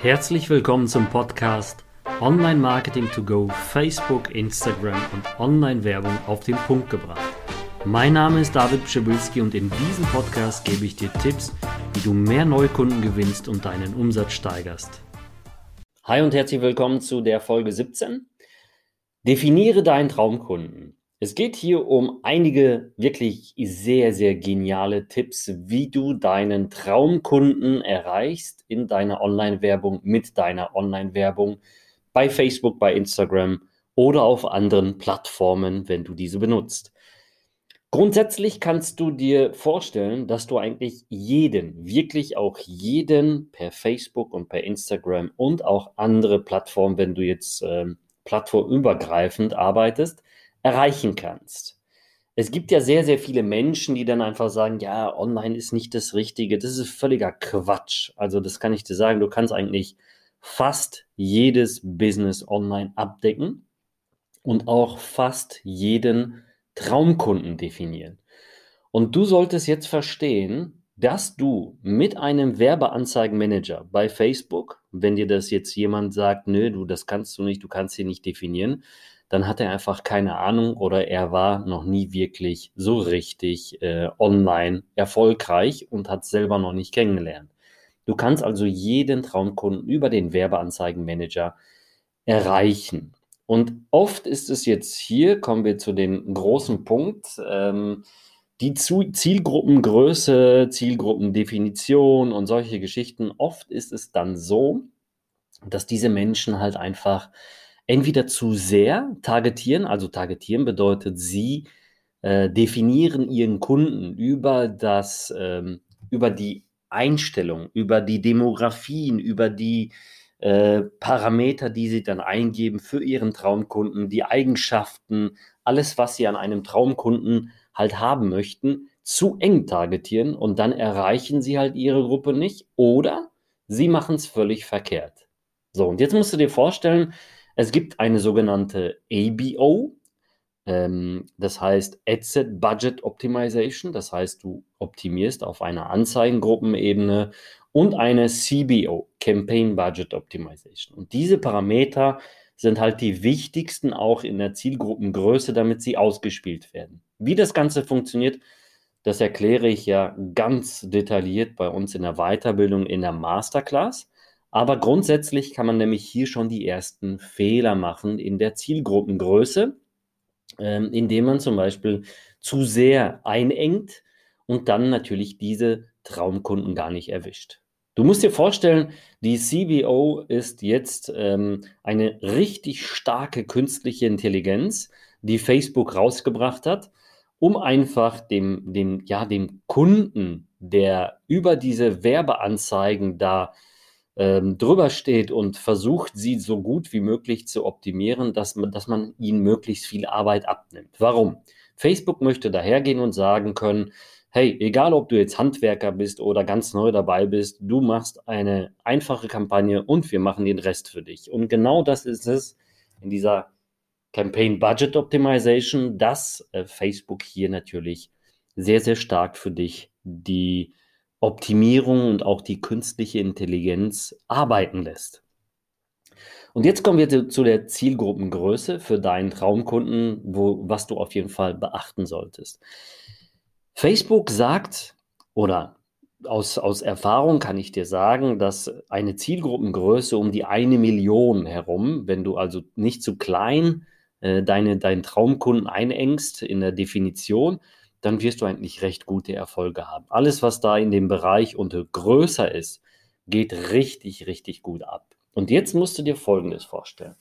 Herzlich willkommen zum Podcast Online Marketing to Go, Facebook, Instagram und Online-Werbung auf den Punkt gebracht. Mein Name ist David Pschibilski und in diesem Podcast gebe ich dir Tipps, wie du mehr Neukunden gewinnst und deinen Umsatz steigerst. Hi und herzlich willkommen zu der Folge 17. Definiere deinen Traumkunden. Es geht hier um einige wirklich sehr, sehr geniale Tipps, wie du deinen Traumkunden erreichst in deiner Online-Werbung, mit deiner Online-Werbung bei Facebook, bei Instagram oder auf anderen Plattformen, wenn du diese benutzt. Grundsätzlich kannst du dir vorstellen, dass du eigentlich jeden, wirklich auch jeden per Facebook und per Instagram und auch andere Plattformen, wenn du jetzt äh, plattformübergreifend arbeitest, erreichen kannst. Es gibt ja sehr, sehr viele Menschen, die dann einfach sagen, ja, online ist nicht das Richtige. Das ist völliger Quatsch. Also das kann ich dir sagen, du kannst eigentlich fast jedes Business online abdecken und auch fast jeden Traumkunden definieren. Und du solltest jetzt verstehen, dass du mit einem Werbeanzeigenmanager bei Facebook, wenn dir das jetzt jemand sagt, nö, du, das kannst du nicht, du kannst sie nicht definieren, dann hat er einfach keine Ahnung oder er war noch nie wirklich so richtig äh, online erfolgreich und hat selber noch nicht kennengelernt. Du kannst also jeden Traumkunden über den Werbeanzeigenmanager erreichen. Und oft ist es jetzt hier, kommen wir zu dem großen Punkt, ähm, die Zielgruppengröße, Zielgruppendefinition und solche Geschichten. Oft ist es dann so, dass diese Menschen halt einfach entweder zu sehr targetieren, also targetieren bedeutet, sie äh, definieren ihren Kunden über das, ähm, über die Einstellung, über die Demografien, über die äh, Parameter, die sie dann eingeben für ihren Traumkunden, die Eigenschaften, alles, was sie an einem Traumkunden halt haben möchten, zu eng targetieren und dann erreichen sie halt ihre Gruppe nicht oder sie machen es völlig verkehrt. So, und jetzt musst du dir vorstellen, es gibt eine sogenannte ABO, ähm, das heißt Adset Budget Optimization, das heißt du optimierst auf einer Anzeigengruppenebene und eine CBO, Campaign Budget Optimization. Und diese Parameter sind halt die wichtigsten auch in der Zielgruppengröße, damit sie ausgespielt werden. Wie das Ganze funktioniert, das erkläre ich ja ganz detailliert bei uns in der Weiterbildung in der Masterclass. Aber grundsätzlich kann man nämlich hier schon die ersten Fehler machen in der Zielgruppengröße, ähm, indem man zum Beispiel zu sehr einengt und dann natürlich diese Traumkunden gar nicht erwischt. Du musst dir vorstellen, die CBO ist jetzt ähm, eine richtig starke künstliche Intelligenz, die Facebook rausgebracht hat, um einfach dem, dem, ja, dem Kunden, der über diese Werbeanzeigen da ähm, drüber steht und versucht, sie so gut wie möglich zu optimieren, dass man, dass man ihnen möglichst viel Arbeit abnimmt. Warum? Facebook möchte dahergehen und sagen können, hey, egal ob du jetzt Handwerker bist oder ganz neu dabei bist, du machst eine einfache Kampagne und wir machen den Rest für dich. Und genau das ist es in dieser Campaign Budget Optimization, dass äh, Facebook hier natürlich sehr, sehr stark für dich die Optimierung und auch die künstliche Intelligenz arbeiten lässt. Und jetzt kommen wir zu der Zielgruppengröße für deinen Traumkunden, wo, was du auf jeden Fall beachten solltest. Facebook sagt, oder aus, aus Erfahrung kann ich dir sagen, dass eine Zielgruppengröße um die eine Million herum, wenn du also nicht zu klein äh, deine, deinen Traumkunden einengst in der Definition, dann wirst du eigentlich recht gute Erfolge haben. Alles, was da in dem Bereich und größer ist, geht richtig, richtig gut ab. Und jetzt musst du dir Folgendes vorstellen.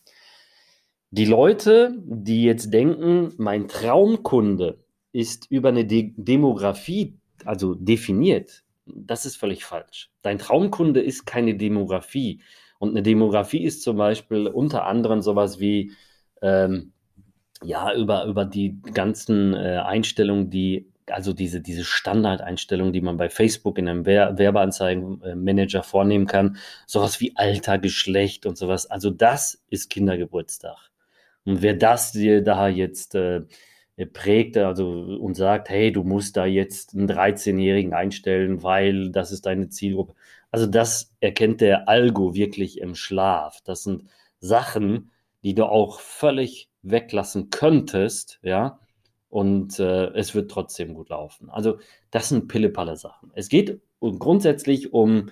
Die Leute, die jetzt denken, mein Traumkunde ist über eine De Demografie, also definiert, das ist völlig falsch. Dein Traumkunde ist keine Demografie. Und eine Demografie ist zum Beispiel unter anderem sowas wie ähm, ja, über, über die ganzen äh, Einstellungen, die, also diese, diese Standardeinstellungen, die man bei Facebook in einem Wer Werbeanzeigenmanager vornehmen kann, sowas wie Alter, Geschlecht und sowas. Also das ist Kindergeburtstag. Und wer das dir da jetzt äh, prägt, also und sagt, hey, du musst da jetzt einen 13-Jährigen einstellen, weil das ist deine Zielgruppe. Also das erkennt der Algo wirklich im Schlaf. Das sind Sachen, die du auch völlig weglassen könntest, ja, und äh, es wird trotzdem gut laufen. Also das sind pillepalle Sachen. Es geht grundsätzlich um,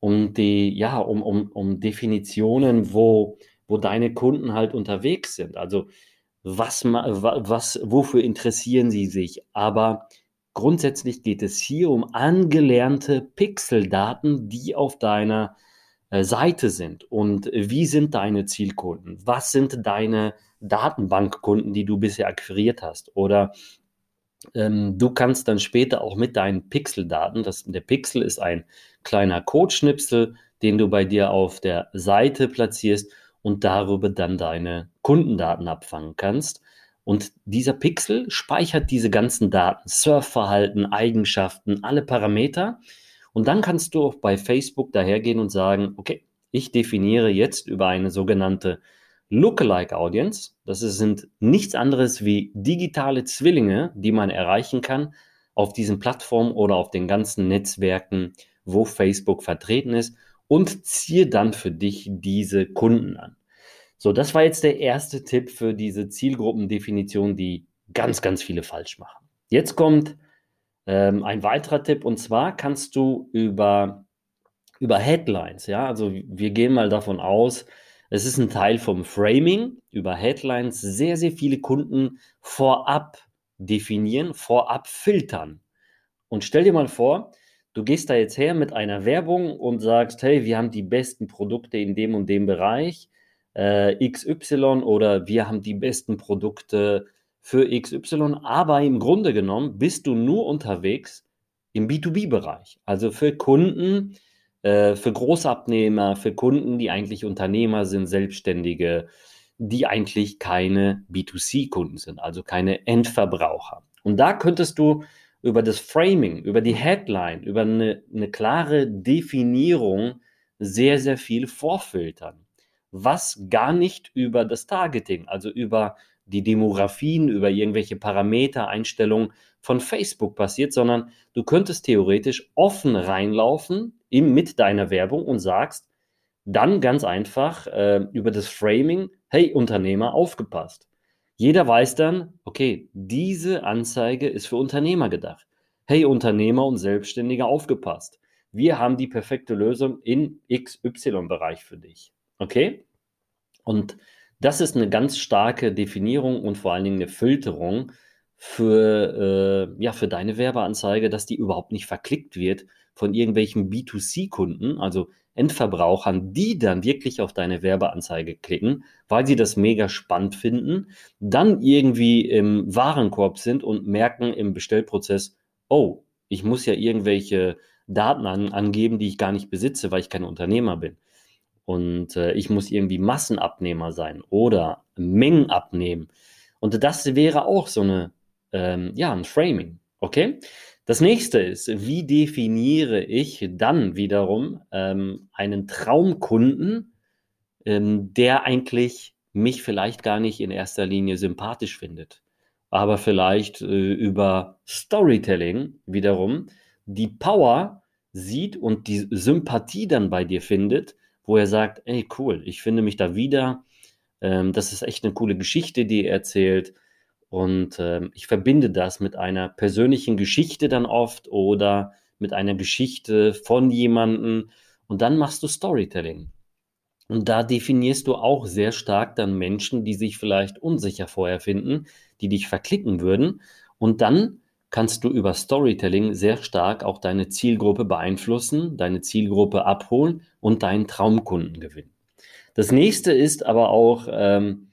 um die, ja, um, um, um Definitionen, wo, wo deine Kunden halt unterwegs sind. Also was, was, wofür interessieren sie sich? Aber grundsätzlich geht es hier um angelernte Pixeldaten, die auf deiner äh, Seite sind. Und wie sind deine Zielkunden? Was sind deine Datenbankkunden, die du bisher akquiriert hast? Oder ähm, du kannst dann später auch mit deinen Pixeldaten, das, der Pixel ist ein kleiner Codeschnipsel, den du bei dir auf der Seite platzierst und darüber dann deine Kundendaten abfangen kannst. Und dieser Pixel speichert diese ganzen Daten, Surfverhalten, Eigenschaften, alle Parameter. Und dann kannst du auch bei Facebook dahergehen und sagen, okay, ich definiere jetzt über eine sogenannte Lookalike Audience. Das sind nichts anderes wie digitale Zwillinge, die man erreichen kann auf diesen Plattformen oder auf den ganzen Netzwerken, wo Facebook vertreten ist und ziehe dann für dich diese Kunden an. So, das war jetzt der erste Tipp für diese Zielgruppendefinition, die ganz, ganz viele falsch machen. Jetzt kommt ähm, ein weiterer Tipp und zwar kannst du über, über Headlines, ja, also wir gehen mal davon aus, es ist ein Teil vom Framing, über Headlines sehr, sehr viele Kunden vorab definieren, vorab filtern. Und stell dir mal vor, du gehst da jetzt her mit einer Werbung und sagst, hey, wir haben die besten Produkte in dem und dem Bereich äh, XY oder wir haben die besten Produkte für XY, aber im Grunde genommen bist du nur unterwegs im B2B-Bereich, also für Kunden, äh, für Großabnehmer, für Kunden, die eigentlich Unternehmer sind, Selbstständige, die eigentlich keine B2C-Kunden sind, also keine Endverbraucher. Und da könntest du über das Framing, über die Headline, über eine, eine klare Definierung sehr, sehr viel vorfiltern was gar nicht über das Targeting, also über die Demografien, über irgendwelche Parameter, Einstellungen von Facebook passiert, sondern du könntest theoretisch offen reinlaufen im, mit deiner Werbung und sagst dann ganz einfach äh, über das Framing, hey Unternehmer, aufgepasst. Jeder weiß dann, okay, diese Anzeige ist für Unternehmer gedacht. Hey Unternehmer und Selbstständige, aufgepasst. Wir haben die perfekte Lösung in XY-Bereich für dich. Okay? Und das ist eine ganz starke Definierung und vor allen Dingen eine Filterung für, äh, ja, für deine Werbeanzeige, dass die überhaupt nicht verklickt wird von irgendwelchen B2C-Kunden, also Endverbrauchern, die dann wirklich auf deine Werbeanzeige klicken, weil sie das mega spannend finden, dann irgendwie im Warenkorb sind und merken im Bestellprozess, oh, ich muss ja irgendwelche Daten an, angeben, die ich gar nicht besitze, weil ich kein Unternehmer bin und äh, ich muss irgendwie Massenabnehmer sein oder Mengen abnehmen. Und das wäre auch so eine, ähm, ja, ein Framing. Okay? Das nächste ist, wie definiere ich dann wiederum ähm, einen Traumkunden, ähm, der eigentlich mich vielleicht gar nicht in erster Linie sympathisch findet, aber vielleicht äh, über Storytelling wiederum die Power sieht und die Sympathie dann bei dir findet, wo er sagt, ey, cool, ich finde mich da wieder. Ähm, das ist echt eine coole Geschichte, die er erzählt. Und ähm, ich verbinde das mit einer persönlichen Geschichte dann oft oder mit einer Geschichte von jemandem. Und dann machst du Storytelling. Und da definierst du auch sehr stark dann Menschen, die sich vielleicht unsicher vorher finden, die dich verklicken würden. Und dann kannst du über Storytelling sehr stark auch deine Zielgruppe beeinflussen, deine Zielgruppe abholen und deinen Traumkunden gewinnen. Das nächste ist aber auch ähm,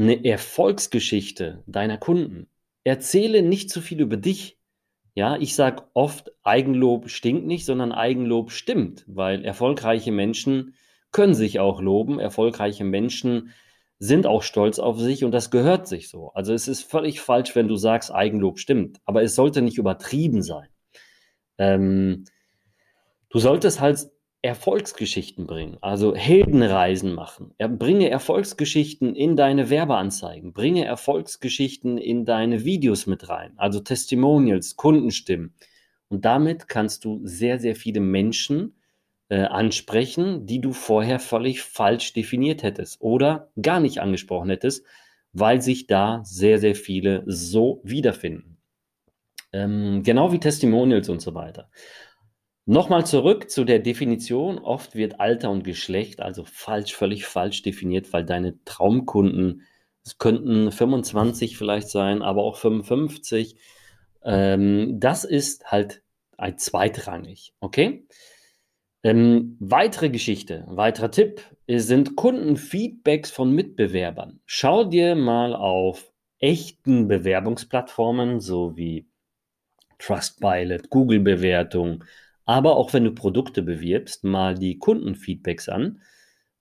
eine Erfolgsgeschichte deiner Kunden. Erzähle nicht zu viel über dich. Ja, ich sage oft, Eigenlob stinkt nicht, sondern Eigenlob stimmt, weil erfolgreiche Menschen können sich auch loben. Erfolgreiche Menschen sind auch stolz auf sich und das gehört sich so. Also es ist völlig falsch, wenn du sagst, Eigenlob stimmt, aber es sollte nicht übertrieben sein. Ähm, du solltest halt Erfolgsgeschichten bringen, also Heldenreisen machen. Bringe Erfolgsgeschichten in deine Werbeanzeigen, bringe Erfolgsgeschichten in deine Videos mit rein, also Testimonials, Kundenstimmen. Und damit kannst du sehr, sehr viele Menschen äh, ansprechen, die du vorher völlig falsch definiert hättest oder gar nicht angesprochen hättest, weil sich da sehr, sehr viele so wiederfinden. Ähm, genau wie Testimonials und so weiter. Nochmal zurück zu der Definition. Oft wird Alter und Geschlecht also falsch, völlig falsch definiert, weil deine Traumkunden, es könnten 25 vielleicht sein, aber auch 55. Ähm, das ist halt ein zweitrangig, okay? Ähm, weitere Geschichte, weiterer Tipp sind Kundenfeedbacks von Mitbewerbern. Schau dir mal auf echten Bewerbungsplattformen, so wie Trustpilot, Google-Bewertung, aber auch wenn du Produkte bewirbst, mal die Kundenfeedbacks an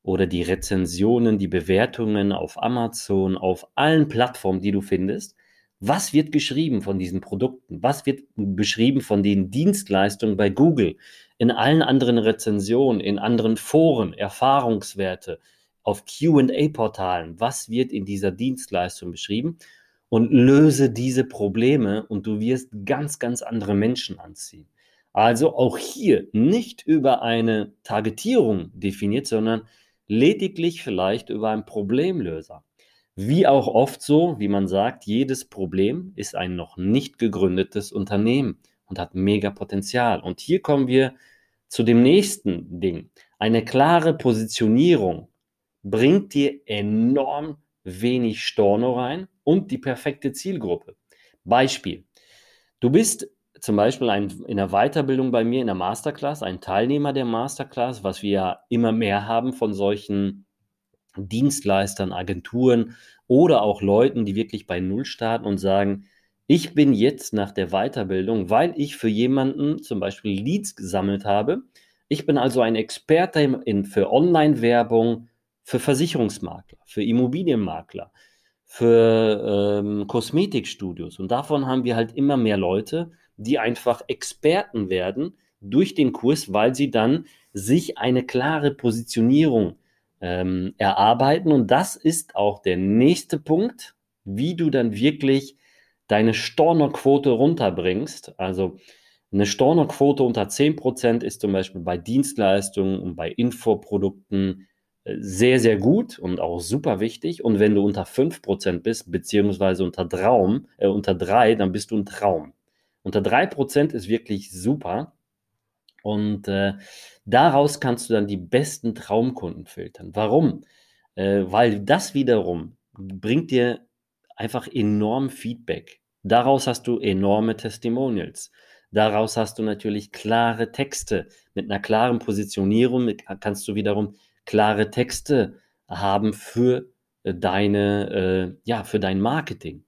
oder die Rezensionen, die Bewertungen auf Amazon, auf allen Plattformen, die du findest. Was wird geschrieben von diesen Produkten? Was wird beschrieben von den Dienstleistungen bei Google? In allen anderen Rezensionen, in anderen Foren, Erfahrungswerte, auf QA-Portalen. Was wird in dieser Dienstleistung beschrieben? Und löse diese Probleme und du wirst ganz, ganz andere Menschen anziehen. Also auch hier nicht über eine Targetierung definiert, sondern lediglich vielleicht über einen Problemlöser. Wie auch oft so, wie man sagt, jedes Problem ist ein noch nicht gegründetes Unternehmen und hat mega Potenzial. Und hier kommen wir zu dem nächsten Ding. Eine klare Positionierung bringt dir enorm wenig Storno rein und die perfekte Zielgruppe. Beispiel. Du bist zum Beispiel ein, in der Weiterbildung bei mir in der Masterclass, ein Teilnehmer der Masterclass, was wir ja immer mehr haben von solchen Dienstleistern, Agenturen oder auch Leuten, die wirklich bei Null starten und sagen, ich bin jetzt nach der Weiterbildung, weil ich für jemanden zum Beispiel Leads gesammelt habe. Ich bin also ein Experte in, für Online-Werbung, für Versicherungsmakler, für Immobilienmakler, für ähm, Kosmetikstudios. Und davon haben wir halt immer mehr Leute, die einfach Experten werden durch den Kurs, weil sie dann sich eine klare Positionierung ähm, erarbeiten. Und das ist auch der nächste Punkt, wie du dann wirklich deine Stornoquote runterbringst. Also eine Stornoquote unter 10% ist zum Beispiel bei Dienstleistungen und bei Infoprodukten äh, sehr, sehr gut und auch super wichtig. Und wenn du unter 5% bist, beziehungsweise unter, Traum, äh, unter 3, dann bist du ein Traum. Unter 3% ist wirklich super. Und äh, daraus kannst du dann die besten Traumkunden filtern. Warum? Äh, weil das wiederum bringt dir einfach enorm Feedback. Daraus hast du enorme Testimonials. Daraus hast du natürlich klare Texte. Mit einer klaren Positionierung kannst du wiederum klare Texte haben für äh, deine, äh, ja, für dein Marketing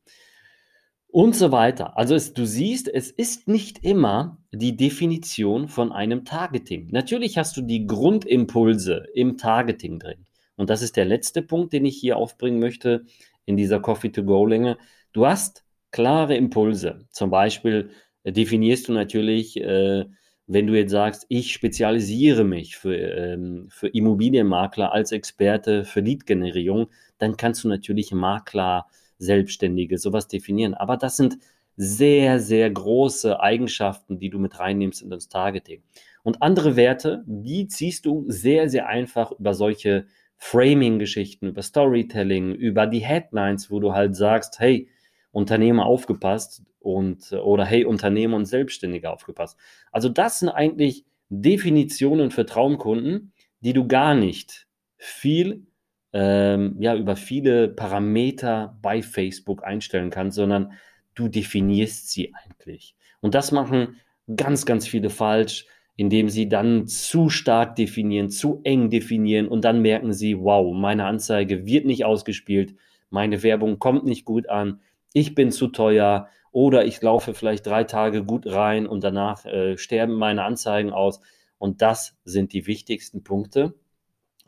und so weiter. Also es, du siehst, es ist nicht immer die Definition von einem Targeting. Natürlich hast du die Grundimpulse im Targeting drin. Und das ist der letzte Punkt, den ich hier aufbringen möchte in dieser Coffee-to-Go-Länge. Du hast klare Impulse. Zum Beispiel äh, definierst du natürlich, äh, wenn du jetzt sagst, ich spezialisiere mich für, ähm, für Immobilienmakler als Experte für Lead-Generierung, dann kannst du natürlich Makler Selbstständige, sowas definieren. Aber das sind sehr, sehr große Eigenschaften, die du mit reinnimmst in das Targeting. Und andere Werte, die ziehst du sehr, sehr einfach über solche Framing-Geschichten, über Storytelling, über die Headlines, wo du halt sagst, hey, Unternehmer aufgepasst und oder hey, Unternehmer und Selbstständige aufgepasst. Also das sind eigentlich Definitionen für Traumkunden, die du gar nicht viel ähm, ja, über viele Parameter bei Facebook einstellen kannst, sondern du definierst sie eigentlich. Und das machen ganz, ganz viele falsch, indem sie dann zu stark definieren, zu eng definieren und dann merken sie, wow, meine Anzeige wird nicht ausgespielt, meine Werbung kommt nicht gut an, ich bin zu teuer oder ich laufe vielleicht drei Tage gut rein und danach äh, sterben meine Anzeigen aus. Und das sind die wichtigsten Punkte,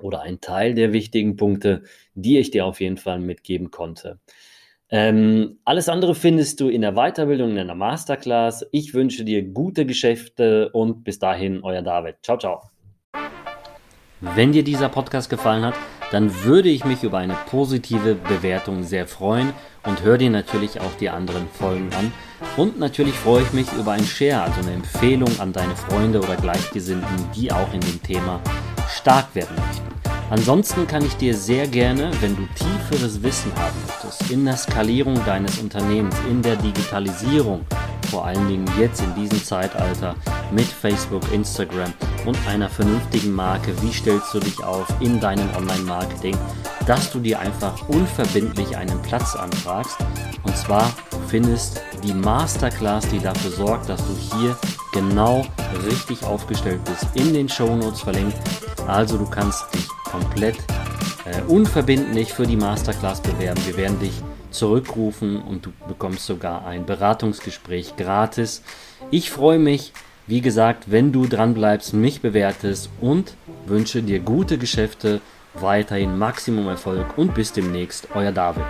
oder ein Teil der wichtigen Punkte, die ich dir auf jeden Fall mitgeben konnte. Ähm, alles andere findest du in der Weiterbildung, in der Masterclass. Ich wünsche dir gute Geschäfte und bis dahin, euer David. Ciao, ciao. Wenn dir dieser Podcast gefallen hat, dann würde ich mich über eine positive Bewertung sehr freuen und hör dir natürlich auch die anderen Folgen an. Und natürlich freue ich mich über ein Share, also eine Empfehlung an deine Freunde oder Gleichgesinnten, die auch in dem Thema stark werden möchten. Ansonsten kann ich dir sehr gerne, wenn du tieferes Wissen haben möchtest, in der Skalierung deines Unternehmens, in der Digitalisierung, vor allen Dingen jetzt in diesem Zeitalter mit Facebook, Instagram und einer vernünftigen Marke, wie stellst du dich auf in deinem Online-Marketing, dass du dir einfach unverbindlich einen Platz anfragst. Und zwar findest die Masterclass, die dafür sorgt, dass du hier genau richtig aufgestellt bist, in den Show Notes verlinkt. Also du kannst dich komplett äh, unverbindlich für die Masterclass bewerben. Wir werden dich zurückrufen und du bekommst sogar ein Beratungsgespräch gratis. Ich freue mich, wie gesagt, wenn du dran bleibst, mich bewertest und wünsche dir gute Geschäfte, weiterhin Maximum Erfolg und bis demnächst, euer David.